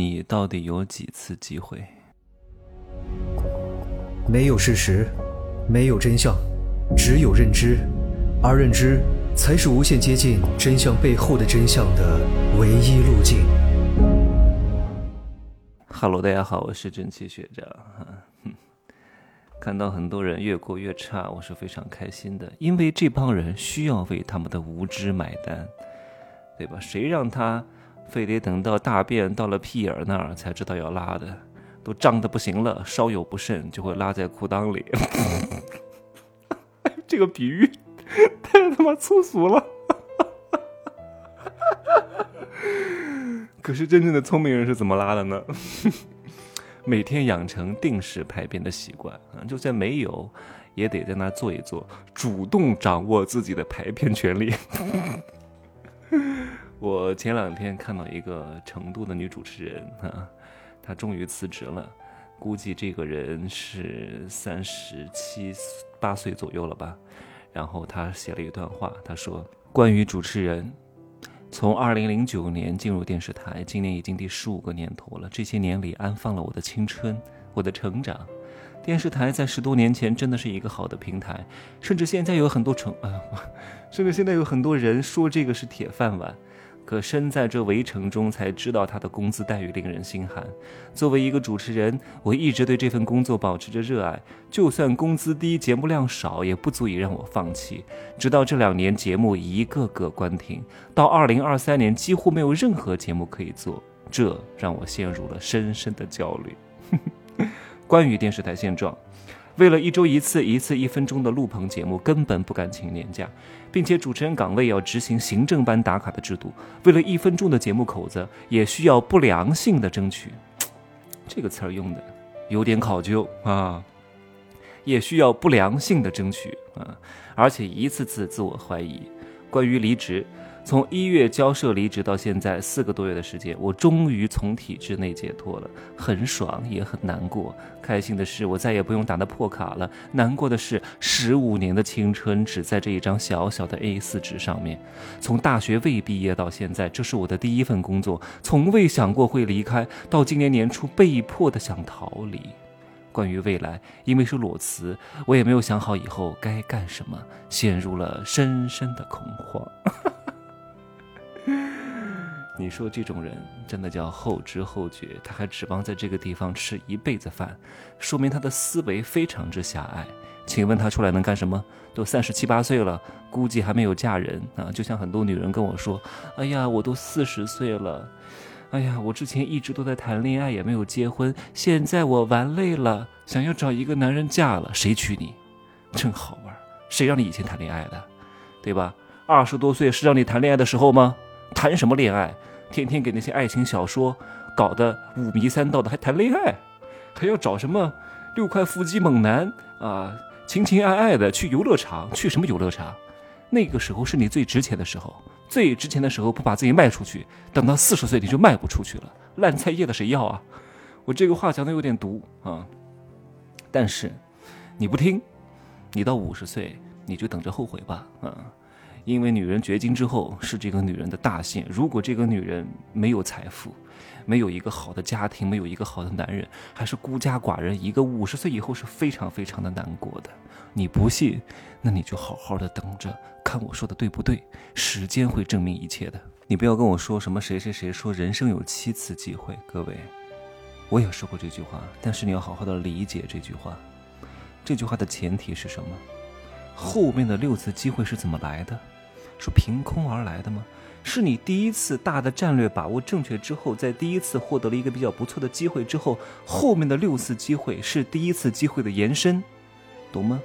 你到底有几次机会？没有事实，没有真相，只有认知，而认知才是无限接近真相背后的真相的唯一路径。Hello，大家好，我是蒸汽学长。看到很多人越过越差，我是非常开心的，因为这帮人需要为他们的无知买单，对吧？谁让他非得等到大便到了屁眼儿那儿才知道要拉的，都胀得不行了，稍有不慎就会拉在裤裆里。这个比喻太他妈粗俗了。可是真正的聪明人是怎么拉的呢？每天养成定时排便的习惯啊，就算没有，也得在那坐一坐，主动掌握自己的排便权利。我前两天看到一个成都的女主持人啊，她终于辞职了，估计这个人是三十七八岁左右了吧。然后她写了一段话，她说：“关于主持人。”从二零零九年进入电视台，今年已经第十五个年头了。这些年里，安放了我的青春，我的成长。电视台在十多年前真的是一个好的平台，甚至现在有很多成啊，甚至现在有很多人说这个是铁饭碗。可身在这围城中，才知道他的工资待遇令人心寒。作为一个主持人，我一直对这份工作保持着热爱，就算工资低、节目量少，也不足以让我放弃。直到这两年节目一个个关停，到二零二三年几乎没有任何节目可以做，这让我陷入了深深的焦虑。关于电视台现状。为了一周一次、一次一分钟的录棚节目，根本不敢请年假，并且主持人岗位要执行行政班打卡的制度。为了一分钟的节目口子，也需要不良性的争取。这个词儿用的有点考究啊，也需要不良性的争取啊，而且一次次自我怀疑。关于离职。从一月交涉离职到现在四个多月的时间，我终于从体制内解脱了，很爽也很难过。开心的是，我再也不用打那破卡了；难过的是，十五年的青春只在这一张小小的 A4 纸上面。从大学未毕业到现在，这是我的第一份工作，从未想过会离开，到今年年初被迫的想逃离。关于未来，因为是裸辞，我也没有想好以后该干什么，陷入了深深的恐慌。你说这种人真的叫后知后觉，他还指望在这个地方吃一辈子饭，说明他的思维非常之狭隘。请问他出来能干什么？都三十七八岁了，估计还没有嫁人啊！就像很多女人跟我说：“哎呀，我都四十岁了，哎呀，我之前一直都在谈恋爱，也没有结婚，现在我玩累了，想要找一个男人嫁了，谁娶你？真好玩，谁让你以前谈恋爱的，对吧？二十多岁是让你谈恋爱的时候吗？谈什么恋爱？”天天给那些爱情小说搞得五迷三道的，还谈恋爱，还要找什么六块腹肌猛男啊？情情爱爱的去游乐场，去什么游乐场？那个时候是你最值钱的时候，最值钱的时候不把自己卖出去，等到四十岁你就卖不出去了。烂菜叶的谁要啊？我这个话讲的有点毒啊，但是你不听，你到五十岁你就等着后悔吧啊！因为女人绝经之后是这个女人的大限。如果这个女人没有财富，没有一个好的家庭，没有一个好的男人，还是孤家寡人，一个五十岁以后是非常非常的难过的。你不信，那你就好好的等着，看我说的对不对？时间会证明一切的。你不要跟我说什么谁谁谁说人生有七次机会，各位，我也说过这句话，但是你要好好的理解这句话。这句话的前提是什么？后面的六次机会是怎么来的？是凭空而来的吗？是你第一次大的战略把握正确之后，在第一次获得了一个比较不错的机会之后，后面的六次机会是第一次机会的延伸，懂吗？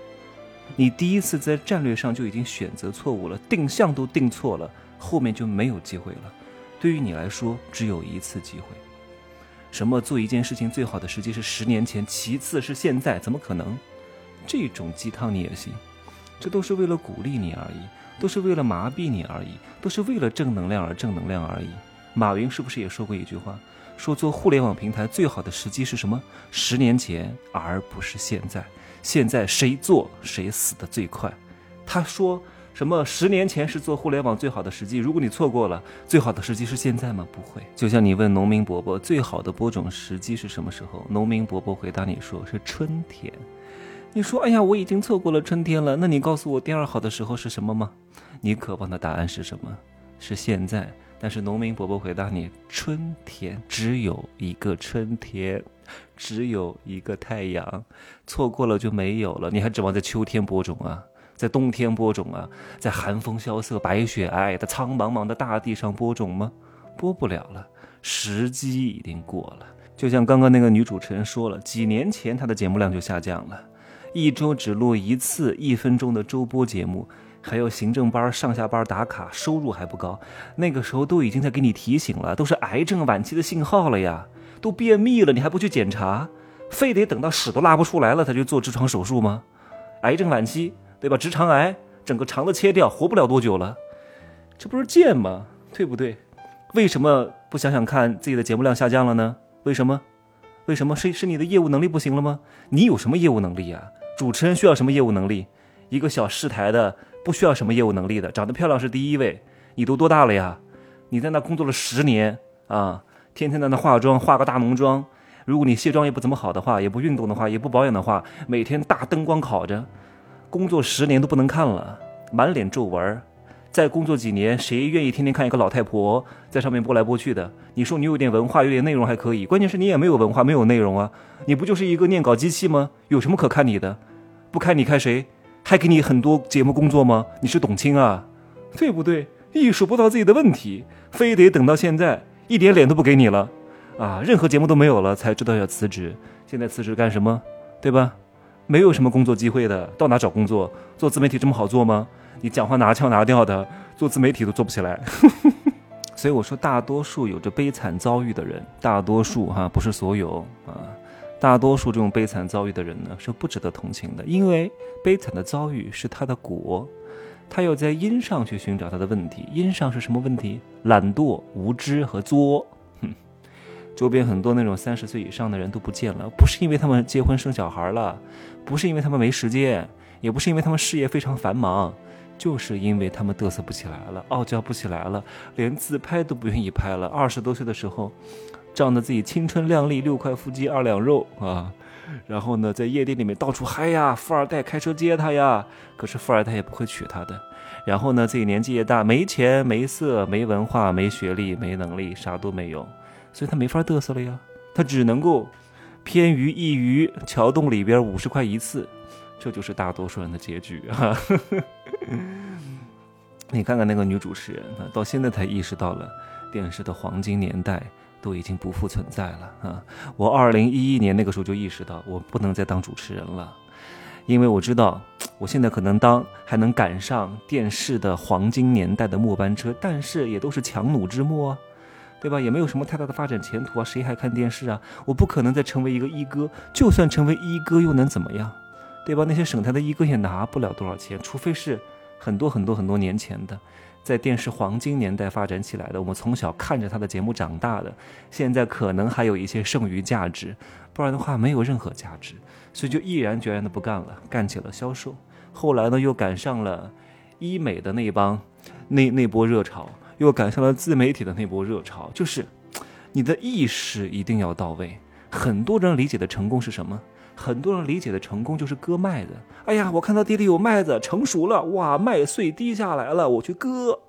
你第一次在战略上就已经选择错误了，定向都定错了，后面就没有机会了。对于你来说，只有一次机会。什么做一件事情最好的时机是十年前，其次是现在？怎么可能？这种鸡汤你也信？这都是为了鼓励你而已，都是为了麻痹你而已，都是为了正能量而正能量而已。马云是不是也说过一句话，说做互联网平台最好的时机是什么？十年前，而不是现在。现在谁做谁死的最快。他说什么十年前是做互联网最好的时机，如果你错过了，最好的时机是现在吗？不会。就像你问农民伯伯最好的播种时机是什么时候，农民伯伯回答你说是春天。你说哎呀，我已经错过了春天了，那你告诉我第二好的时候是什么吗？你渴望的答案是什么？是现在。但是农民伯伯回答你：春天只有一个春天，只有一个太阳，错过了就没有了。你还指望在秋天播种啊？在冬天播种啊，在寒风萧瑟、白雪皑皑的苍茫茫的大地上播种吗？播不了了，时机已经过了。就像刚刚那个女主持人说了，几年前她的节目量就下降了，一周只录一次一分钟的周播节目，还有行政班上下班打卡，收入还不高。那个时候都已经在给你提醒了，都是癌症晚期的信号了呀，都便秘了，你还不去检查？非得等到屎都拉不出来了才去做痔疮手术吗？癌症晚期。对吧？直肠癌，整个肠子切掉，活不了多久了，这不是贱吗？对不对？为什么不想想看自己的节目量下降了呢？为什么？为什么是是你的业务能力不行了吗？你有什么业务能力呀？主持人需要什么业务能力？一个小视台的不需要什么业务能力的，长得漂亮是第一位。你都多大了呀？你在那工作了十年啊，天天在那化妆，化个大浓妆。如果你卸妆也不怎么好的话，也不运动的话，也不保养的话，每天大灯光烤着。工作十年都不能看了，满脸皱纹再工作几年，谁愿意天天看一个老太婆在上面拨来拨去的？你说你有点文化，有点内容还可以，关键是你也没有文化，没有内容啊！你不就是一个念稿机器吗？有什么可看你的？不看你看谁？还给你很多节目工作吗？你是董卿啊，对不对？意识不到自己的问题，非得等到现在一点脸都不给你了啊！任何节目都没有了，才知道要辞职。现在辞职干什么？对吧？没有什么工作机会的，到哪找工作？做自媒体这么好做吗？你讲话拿腔拿调的，做自媒体都做不起来。所以我说，大多数有着悲惨遭遇的人，大多数哈，不是所有啊，大多数这种悲惨遭遇的人呢，是不值得同情的，因为悲惨的遭遇是他的果，他要在因上去寻找他的问题。因上是什么问题？懒惰、无知和作。哼周边很多那种三十岁以上的人都不见了，不是因为他们结婚生小孩了，不是因为他们没时间，也不是因为他们事业非常繁忙，就是因为他们嘚瑟不起来了，傲娇不起来了，连自拍都不愿意拍了。二十多岁的时候，仗着自己青春靓丽，六块腹肌二两肉啊，然后呢，在夜店里面到处嗨呀，富二代开车接她呀，可是富二代也不会娶她的。然后呢，自己年纪也大，没钱没色没文化没学历没能力，啥都没有。所以他没法嘚瑟了呀，他只能够偏于一隅桥洞里边五十块一次，这就是大多数人的结局啊！你看看那个女主持人，到现在才意识到了电视的黄金年代都已经不复存在了啊！我二零一一年那个时候就意识到，我不能再当主持人了，因为我知道我现在可能当还能赶上电视的黄金年代的末班车，但是也都是强弩之末啊！对吧？也没有什么太大的发展前途啊！谁还看电视啊？我不可能再成为一个一哥，就算成为一哥又能怎么样？对吧？那些省台的一哥也拿不了多少钱，除非是很多很多很多年前的，在电视黄金年代发展起来的，我们从小看着他的节目长大的，现在可能还有一些剩余价值，不然的话没有任何价值，所以就毅然决然的不干了，干起了销售。后来呢，又赶上了医美的那帮那那波热潮。又赶上了自媒体的那波热潮，就是你的意识一定要到位。很多人理解的成功是什么？很多人理解的成功就是割麦子。哎呀，我看到地里有麦子成熟了，哇，麦穗滴下来了，我去割。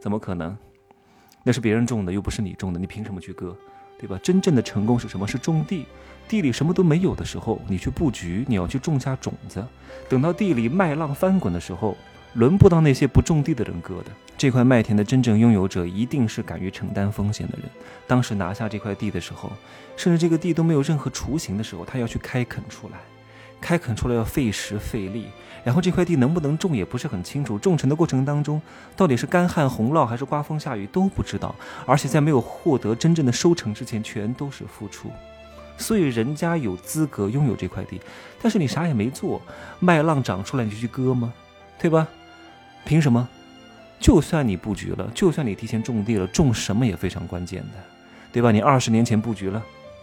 怎么可能？那是别人种的，又不是你种的，你凭什么去割？对吧？真正的成功是什么？是种地。地里什么都没有的时候，你去布局，你要去种下种子。等到地里麦浪翻滚的时候。轮不到那些不种地的人割的。这块麦田的真正拥有者一定是敢于承担风险的人。当时拿下这块地的时候，甚至这个地都没有任何雏形的时候，他要去开垦出来，开垦出来要费时费力。然后这块地能不能种也不是很清楚，种成的过程当中，到底是干旱洪涝还是刮风下雨都不知道。而且在没有获得真正的收成之前，全都是付出。所以人家有资格拥有这块地，但是你啥也没做，麦浪长出来你就去割吗？对吧？凭什么？就算你布局了，就算你提前种地了，种什么也非常关键的，对吧？你二十年前布局了，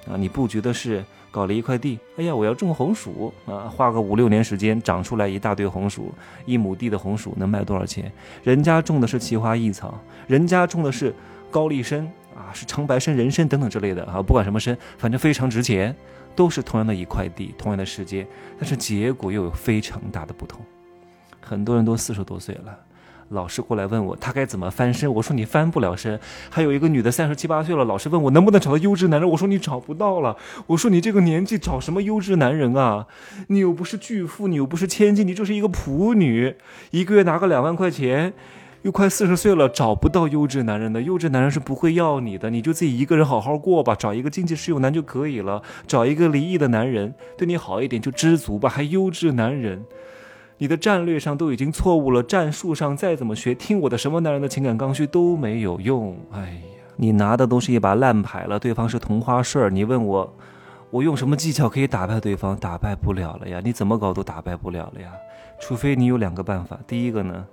啊，你布局的是搞了一块地，哎呀，我要种红薯啊，花个五六年时间长出来一大堆红薯，一亩地的红薯能卖多少钱？人家种的是奇花异草，人家种的是高丽参啊，是长白参、人参等等之类的啊，不管什么参，反正非常值钱，都是同样的一块地，同样的时间，但是结果又有非常大的不同。很多人都四十多岁了。老师过来问我，他该怎么翻身？我说你翻不了身。还有一个女的三十七八岁了，老师问我能不能找到优质男人？我说你找不到了。我说你这个年纪找什么优质男人啊？你又不是巨富，你又不是千金，你就是一个仆女，一个月拿个两万块钱，又快四十岁了，找不到优质男人的。优质男人是不会要你的，你就自己一个人好好过吧，找一个经济适用男就可以了，找一个离异的男人对你好一点就知足吧，还优质男人。你的战略上都已经错误了，战术上再怎么学，听我的什么男人的情感刚需都没有用。哎呀，你拿的都是一把烂牌了，对方是同花顺。你问我，我用什么技巧可以打败对方？打败不了了呀，你怎么搞都打败不了了呀。除非你有两个办法，第一个呢，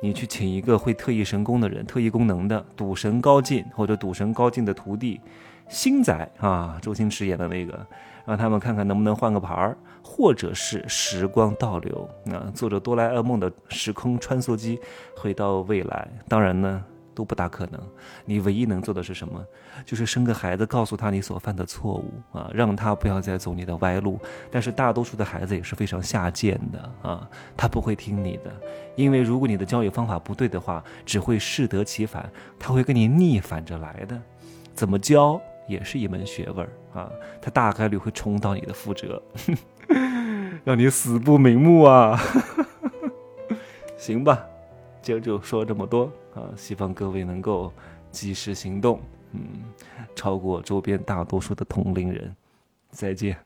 你去请一个会特异神功的人，特异功能的赌神高进或者赌神高进的徒弟，星仔啊，周星驰演的那个。让他们看看能不能换个牌儿，或者是时光倒流，啊，坐着哆啦 A 梦的时空穿梭机回到未来。当然呢，都不大可能。你唯一能做的是什么？就是生个孩子，告诉他你所犯的错误啊，让他不要再走你的歪路。但是大多数的孩子也是非常下贱的啊，他不会听你的，因为如果你的教育方法不对的话，只会适得其反，他会跟你逆反着来的。怎么教？也是一门学问啊，它大概率会重蹈你的覆辙，让你死不瞑目啊！行吧，今儿就说这么多啊，希望各位能够及时行动，嗯，超过周边大多数的同龄人。再见。